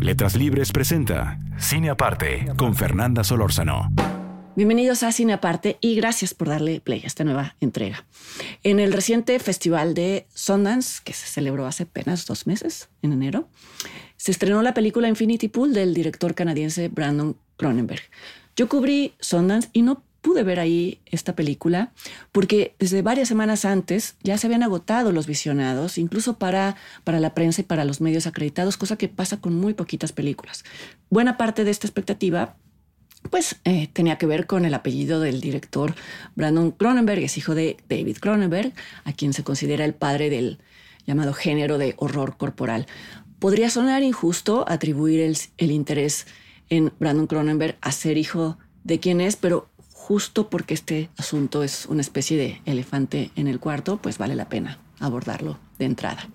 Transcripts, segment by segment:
Letras Libres presenta Cine Aparte con Fernanda Solórzano. Bienvenidos a Cine Aparte y gracias por darle play a esta nueva entrega. En el reciente festival de Sundance, que se celebró hace apenas dos meses, en enero, se estrenó la película Infinity Pool del director canadiense Brandon Cronenberg. Yo cubrí Sundance y no pude ver ahí esta película porque desde varias semanas antes ya se habían agotado los visionados, incluso para, para la prensa y para los medios acreditados, cosa que pasa con muy poquitas películas. Buena parte de esta expectativa pues eh, tenía que ver con el apellido del director Brandon Cronenberg, es hijo de David Cronenberg, a quien se considera el padre del llamado género de horror corporal. Podría sonar injusto atribuir el, el interés en Brandon Cronenberg a ser hijo de quien es, pero justo porque este asunto es una especie de elefante en el cuarto, pues vale la pena abordarlo de entrada.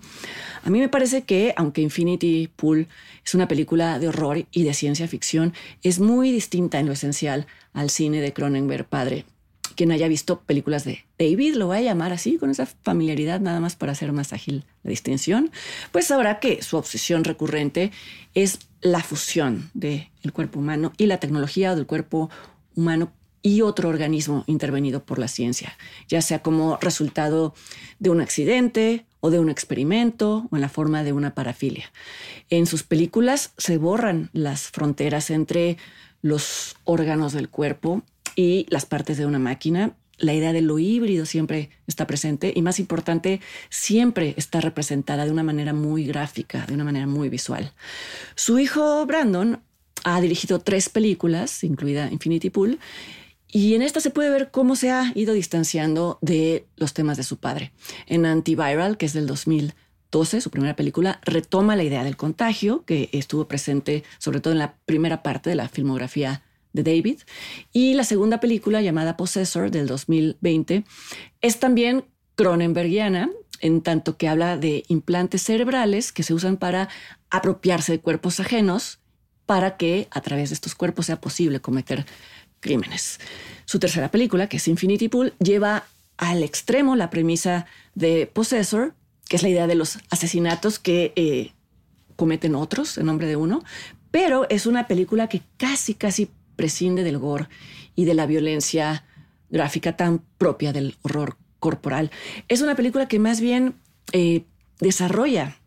A mí me parece que, aunque Infinity Pool es una película de horror y de ciencia ficción, es muy distinta en lo esencial al cine de Cronenberg padre. Quien haya visto películas de David, lo voy a llamar así, con esa familiaridad nada más para hacer más ágil la distinción, pues sabrá que su obsesión recurrente es la fusión del cuerpo humano y la tecnología del cuerpo humano y otro organismo intervenido por la ciencia, ya sea como resultado de un accidente o de un experimento o en la forma de una parafilia. En sus películas se borran las fronteras entre los órganos del cuerpo y las partes de una máquina. La idea de lo híbrido siempre está presente y más importante, siempre está representada de una manera muy gráfica, de una manera muy visual. Su hijo Brandon ha dirigido tres películas, incluida Infinity Pool, y en esta se puede ver cómo se ha ido distanciando de los temas de su padre. En Antiviral, que es del 2012, su primera película, retoma la idea del contagio, que estuvo presente sobre todo en la primera parte de la filmografía de David. Y la segunda película, llamada Possessor, del 2020, es también cronenbergiana, en tanto que habla de implantes cerebrales que se usan para apropiarse de cuerpos ajenos para que a través de estos cuerpos sea posible cometer crímenes. Su tercera película, que es Infinity Pool, lleva al extremo la premisa de Possessor, que es la idea de los asesinatos que eh, cometen otros en nombre de uno, pero es una película que casi, casi prescinde del gore y de la violencia gráfica tan propia del horror corporal. Es una película que más bien eh, desarrolla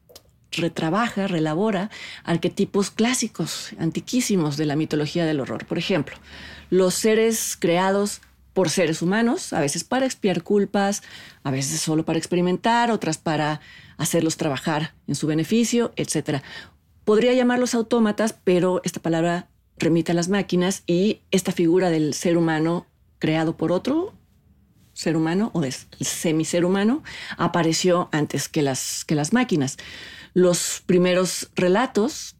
retrabaja, relabora arquetipos clásicos, antiquísimos de la mitología del horror. Por ejemplo, los seres creados por seres humanos, a veces para expiar culpas, a veces solo para experimentar, otras para hacerlos trabajar en su beneficio, etc. Podría llamarlos autómatas, pero esta palabra remite a las máquinas y esta figura del ser humano creado por otro ser humano o de semiser humano apareció antes que las, que las máquinas. Los primeros relatos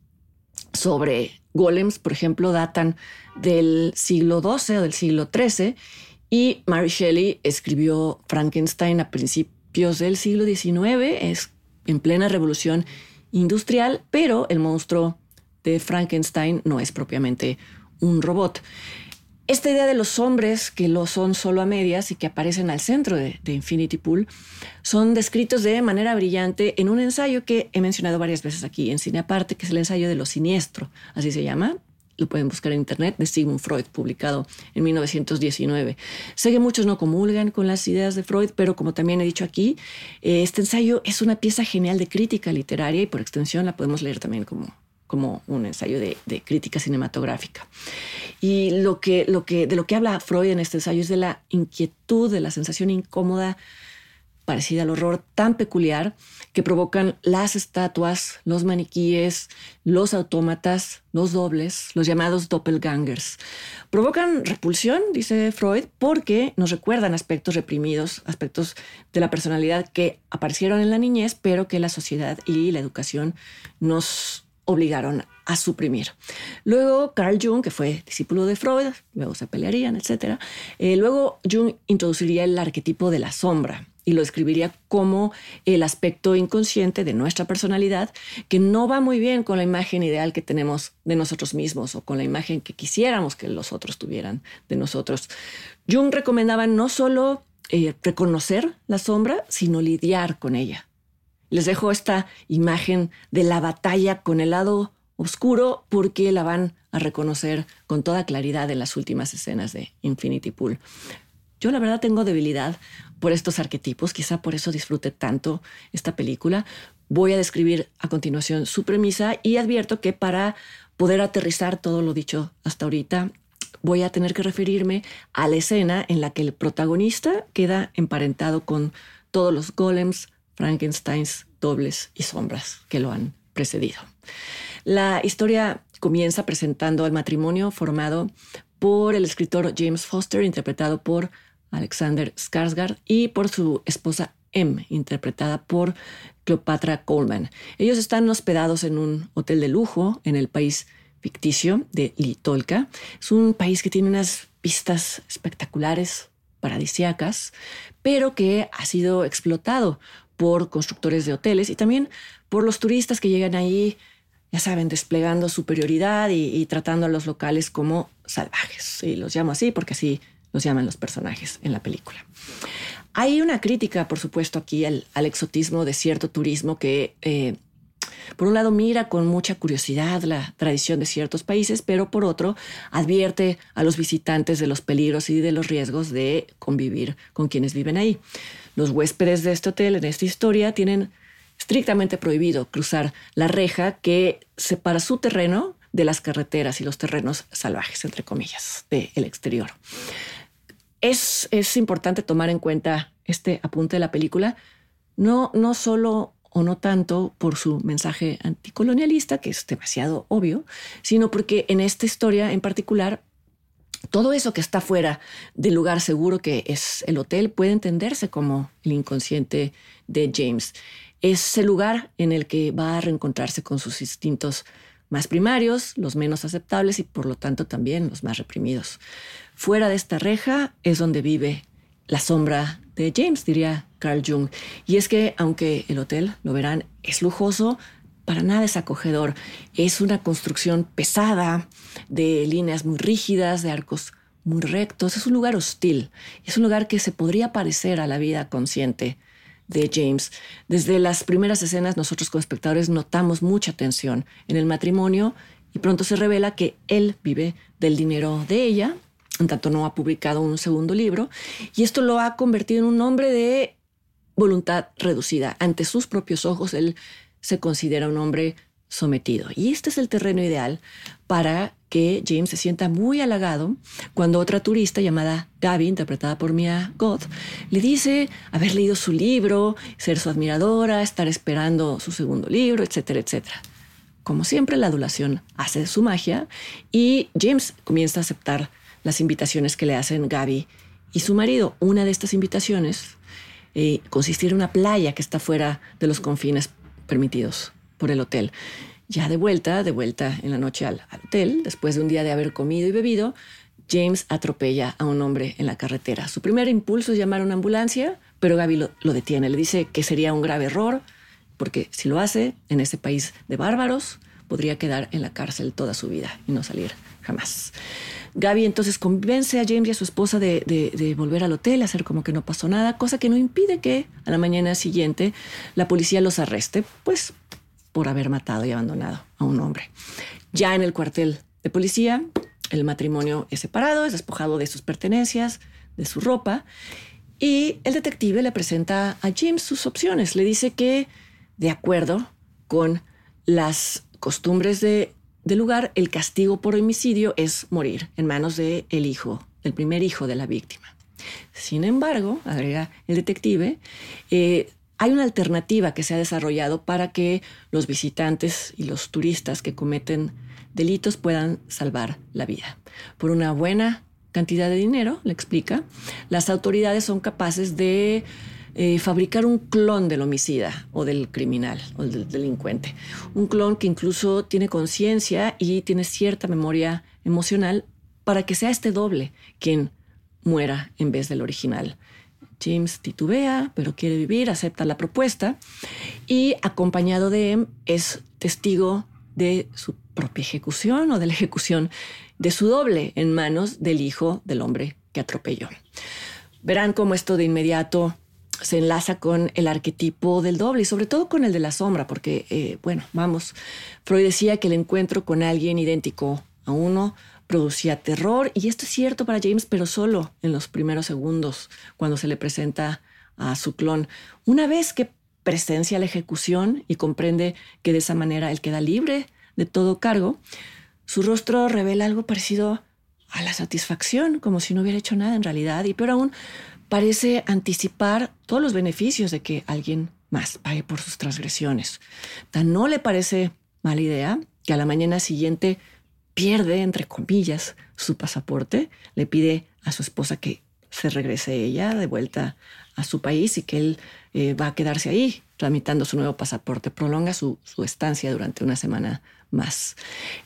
sobre golems, por ejemplo, datan del siglo XII o del siglo XIII y Mary Shelley escribió Frankenstein a principios del siglo XIX, es en plena revolución industrial, pero el monstruo de Frankenstein no es propiamente un robot. Esta idea de los hombres que lo son solo a medias y que aparecen al centro de, Infinity Pool son descritos de manera brillante en un ensayo que he mencionado varias veces aquí en Cine Aparte, que es el ensayo de lo siniestro, así se llama. Lo pueden buscar en internet, de Sigmund Freud, publicado en 1919. Sé que muchos no comulgan con las ideas de Freud, pero como también he dicho aquí, eh, este ensayo es una pieza genial de crítica literaria y por extensión la podemos leer también como como un ensayo de, crítica cinematográfica. Y lo que, de lo que habla Freud en este ensayo es de la inquietud, de la sensación incómoda parecida al horror tan peculiar que provocan las estatuas, los maniquíes, los autómatas, los dobles, los llamados doppelgangers. Provocan repulsión, dice Freud, porque nos recuerdan aspectos reprimidos, aspectos de la personalidad que aparecieron en la niñez, pero que la sociedad y la educación nos obligaron a suprimir. Luego Carl Jung, que fue discípulo de Freud, luego se pelearían, etc. Eh, luego Jung introduciría el arquetipo de la sombra y lo escribiría como el aspecto inconsciente de nuestra personalidad que no va muy bien con la imagen ideal que tenemos de nosotros mismos o con la imagen que quisiéramos que los otros tuvieran de nosotros. Jung recomendaba no solo eh, reconocer la sombra, sino lidiar con ella. Les dejo esta imagen de la batalla con el lado oscuro porque la van a reconocer con toda claridad en las últimas escenas de Infinity Pool. Yo la verdad tengo debilidad por estos arquetipos, quizá por eso disfrute tanto esta película. Voy a describir a continuación su premisa y advierto que para poder aterrizar todo lo dicho hasta ahorita, voy a tener que referirme a la escena en la que el protagonista queda emparentado con todos los golems, Frankensteins, dobles y sombras que lo han precedido. La historia comienza presentando al matrimonio formado por el escritor James Foster, interpretado por Alexander Skarsgård, y por su esposa M, interpretada por Cleopatra Coleman. Ellos están hospedados en un hotel de lujo en el país ficticio de Litolka. Es un país que tiene unas vistas espectaculares, paradisiacas, pero que ha sido explotado por constructores de hoteles y también por los turistas que llegan ahí, ya saben, desplegando superioridad y, tratando a los locales como salvajes. Y los llamo así porque así los llaman los personajes en la película. Hay una crítica, por supuesto, aquí al, exotismo de cierto turismo que, eh, por un lado, mira con mucha curiosidad la tradición de ciertos países, pero por otro, advierte a los visitantes de los peligros y de los riesgos de convivir con quienes viven ahí. Los huéspedes de este hotel en esta historia tienen estrictamente prohibido cruzar la reja que separa su terreno de las carreteras y los terrenos salvajes, entre comillas, del exterior. Es, es importante tomar en cuenta este apunte de la película, no, no solo o no tanto por su mensaje anticolonialista, que es demasiado obvio, sino porque en esta historia en particular todo eso que está fuera del lugar seguro que es el hotel puede entenderse como el inconsciente de James. Es el lugar en el que va a reencontrarse con sus instintos más primarios, los menos aceptables y por lo tanto también los más reprimidos. Fuera de esta reja es donde vive la sombra de James, diría Carl Jung. Y es que aunque el hotel, lo verán, es lujoso, para nada es acogedor. Es una construcción pesada, de líneas muy rígidas, de arcos muy rectos. Es un lugar hostil. Es un lugar que se podría parecer a la vida consciente de James. Desde las primeras escenas nosotros como espectadores notamos mucha tensión en el matrimonio y pronto se revela que él vive del dinero de ella, en tanto no ha publicado un segundo libro, y esto lo ha convertido en un hombre de voluntad reducida. Ante sus propios ojos, él se considera un hombre Y este es el terreno ideal para que James se sienta muy halagado cuando otra turista llamada Gaby, interpretada por Mia Goth, le dice haber leído su libro, ser su admiradora, estar esperando su segundo libro, etcétera, etcétera. Como siempre, la adulación hace su magia y James comienza a aceptar las invitaciones que le hacen Gaby y su marido. Una de estas invitaciones eh, consiste en una playa que está fuera de los confines permitidos por el hotel. Ya de vuelta, de vuelta en la noche al, hotel, después de un día de haber comido y bebido, James atropella a un hombre en la carretera. Su primer impulso es llamar a una ambulancia, pero Gaby lo, lo, detiene. Le dice que sería un grave error, porque si lo hace en ese país de bárbaros, podría quedar en la cárcel toda su vida y no salir jamás. Gaby entonces convence a James y a su esposa de, volver al hotel, hacer como que no pasó nada, cosa que no impide que a la mañana siguiente la policía los arreste, pues por haber matado y abandonado a un hombre. Ya en el cuartel de policía, el matrimonio es separado, es despojado de sus pertenencias, de su ropa, y el detective le presenta a James sus opciones. Le dice que, de acuerdo con las costumbres de del lugar, el castigo por homicidio es morir en manos del el hijo, el primer hijo de la víctima. Sin embargo, agrega el detective, eh, hay una alternativa que se ha desarrollado para que los visitantes y los turistas que cometen delitos puedan salvar la vida. Por una buena cantidad de dinero, le explica, las autoridades son capaces de eh, fabricar un clon del homicida o del criminal o del delincuente. Un clon que incluso tiene conciencia y tiene cierta memoria emocional para que sea este doble quien muera en vez del original. James titubea, pero quiere vivir, acepta la propuesta y acompañado de Em es testigo de su propia ejecución o de la ejecución de su doble en manos del hijo del hombre que atropelló. Verán cómo esto de inmediato se enlaza con el arquetipo del doble y sobre todo con el de la sombra, porque, eh, bueno, vamos, Freud decía que el encuentro con alguien idéntico a uno producía terror y esto es cierto para James, pero solo en los primeros segundos cuando se le presenta a su clon. Una vez que presencia la ejecución y comprende que de esa manera él queda libre de todo cargo, su rostro revela algo parecido a la satisfacción, como si no hubiera hecho nada en realidad, y peor aún, parece anticipar todos los beneficios de que alguien más pague por sus transgresiones. Tan no le parece mala idea que a la mañana siguiente pierde, entre comillas, su pasaporte, le pide a su esposa que se regrese ella de vuelta a su país y que él eh, va a quedarse ahí tramitando su nuevo pasaporte, prolonga su, su estancia durante una semana más.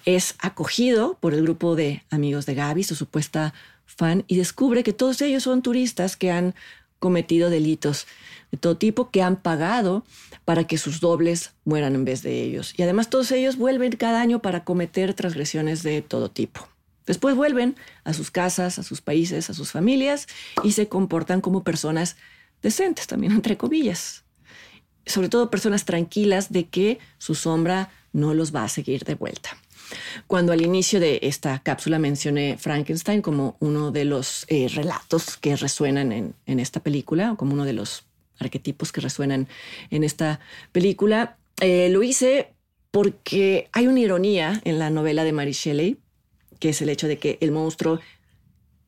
Es acogido por el grupo de amigos de Gaby, su supuesta fan, y descubre que todos ellos son turistas que han cometido delitos de todo tipo, que han pagado para que sus dobles mueran en vez de ellos. Y además todos ellos vuelven cada año para cometer transgresiones de todo tipo. Después vuelven a sus casas, a sus países, a sus familias y se comportan como personas decentes, también entre comillas. Sobre todo personas tranquilas de que su sombra no los va a seguir de vuelta. Cuando al inicio de esta cápsula mencioné Frankenstein como uno de los eh, relatos que resuenan en, esta película, como uno de los arquetipos que resuenan en esta película, eh, lo hice porque hay una ironía en la novela de Mary Shelley, que es el hecho de que el monstruo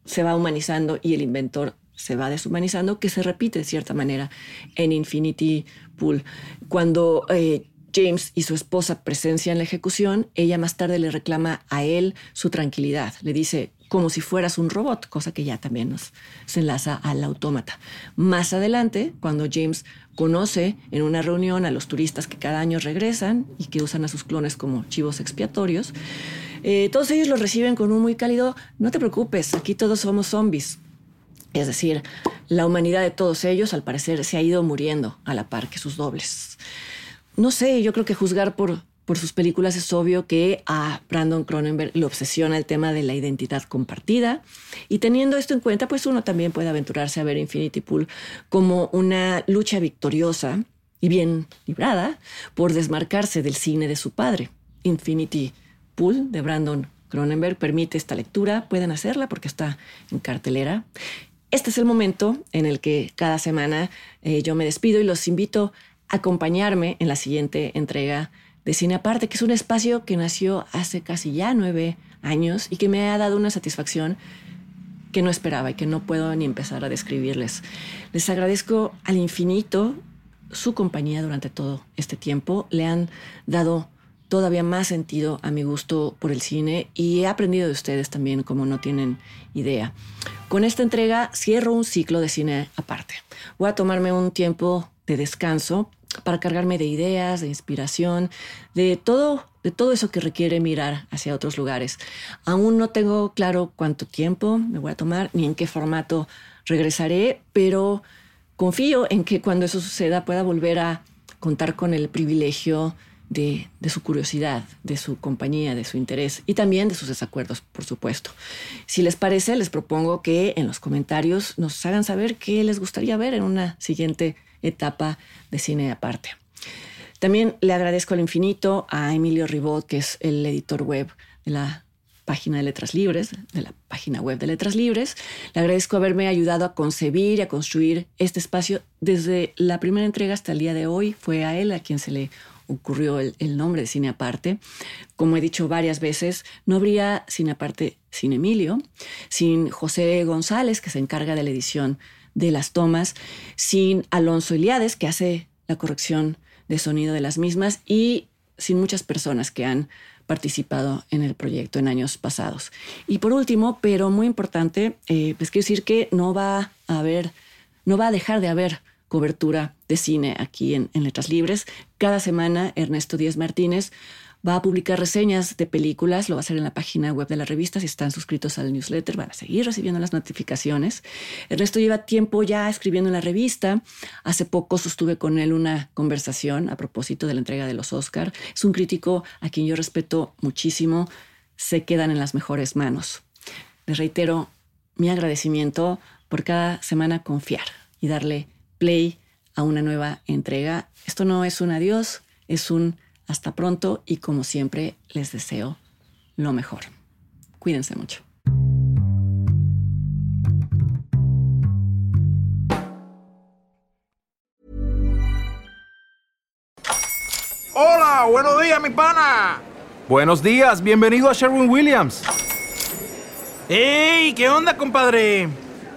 se va humanizando y el inventor se va deshumanizando, que se repite de cierta manera en Infinity Pool. Cuando eh, James y su esposa presencian la ejecución, ella más tarde le reclama a él su tranquilidad. Le dice, como si fueras un robot, cosa que ya también nos enlaza al autómata. Más adelante, cuando James conoce en una reunión a los turistas que cada año regresan y que usan a sus clones como chivos expiatorios, eh, todos ellos los reciben con un muy cálido, no te preocupes, aquí todos somos zombies. Es decir, la humanidad de todos ellos al parecer se ha ido muriendo a la par que sus dobles no sé, yo creo que juzgar por, sus películas es obvio que a Brandon Cronenberg le obsesiona el tema de la identidad compartida y teniendo esto en cuenta, pues uno también puede aventurarse a ver Infinity Pool como una lucha victoriosa y bien librada por desmarcarse del cine de su padre. Infinity Pool de Brandon Cronenberg permite esta lectura, pueden hacerla porque está en cartelera. Este es el momento en el que cada semana eh, yo me despido y los invito acompañarme en la siguiente entrega de Cine Aparte, que es un espacio que nació hace casi ya nueve años y que me ha dado una satisfacción que no esperaba y que no puedo ni empezar a describirles. Les agradezco al infinito su compañía durante todo este tiempo. Le han dado todavía más sentido a mi gusto por el cine y he aprendido de ustedes también como no tienen idea. Con esta entrega cierro un ciclo de cine aparte. Voy a tomarme un tiempo de descanso para cargarme de ideas, de inspiración, de todo, de todo eso que requiere mirar hacia otros lugares. Aún no tengo claro cuánto tiempo me voy a tomar ni en qué formato regresaré, pero confío en que cuando eso suceda pueda volver a contar con el privilegio de, de, su curiosidad, de su compañía, de su interés y también de sus desacuerdos, por supuesto. Si les parece, les propongo que en los comentarios nos hagan saber qué les gustaría ver en una siguiente etapa de cine aparte. También le agradezco al infinito a Emilio Ribot, que es el editor web de la página de Letras Libres, de la página web de Letras Libres. Le agradezco haberme ayudado a concebir y a construir este espacio desde la primera entrega hasta el día de hoy. Fue a él a quien se le ocurrió el, el nombre de Cine Aparte. Como he dicho varias veces, no habría Cine Aparte sin Emilio, sin José González, que se encarga de la edición de las tomas, sin Alonso Eliades, que hace la corrección de sonido de las mismas, y sin muchas personas que han participado en el proyecto en años pasados. Y por último, pero muy importante, pues quiero decir que no va a haber, no va a dejar de haber cobertura de cine aquí en, en Letras Libres. Cada semana Ernesto Díaz Martínez va a publicar reseñas de películas, lo va a hacer en la página web de la revista, si están suscritos al newsletter van a seguir recibiendo las notificaciones. Ernesto lleva tiempo ya escribiendo en la revista, hace poco sostuve con él una conversación a propósito de la entrega de los Oscar. Es un crítico a quien yo respeto muchísimo, se quedan en las mejores manos. Les reitero mi agradecimiento por cada semana confiar y darle play a una nueva entrega. Esto no es un adiós, es un hasta pronto y como siempre les deseo lo mejor. Cuídense mucho. Hola, buenos días, mi pana. Buenos días, bienvenido a Sherwin Williams. ¡Ey! ¿Qué onda, compadre?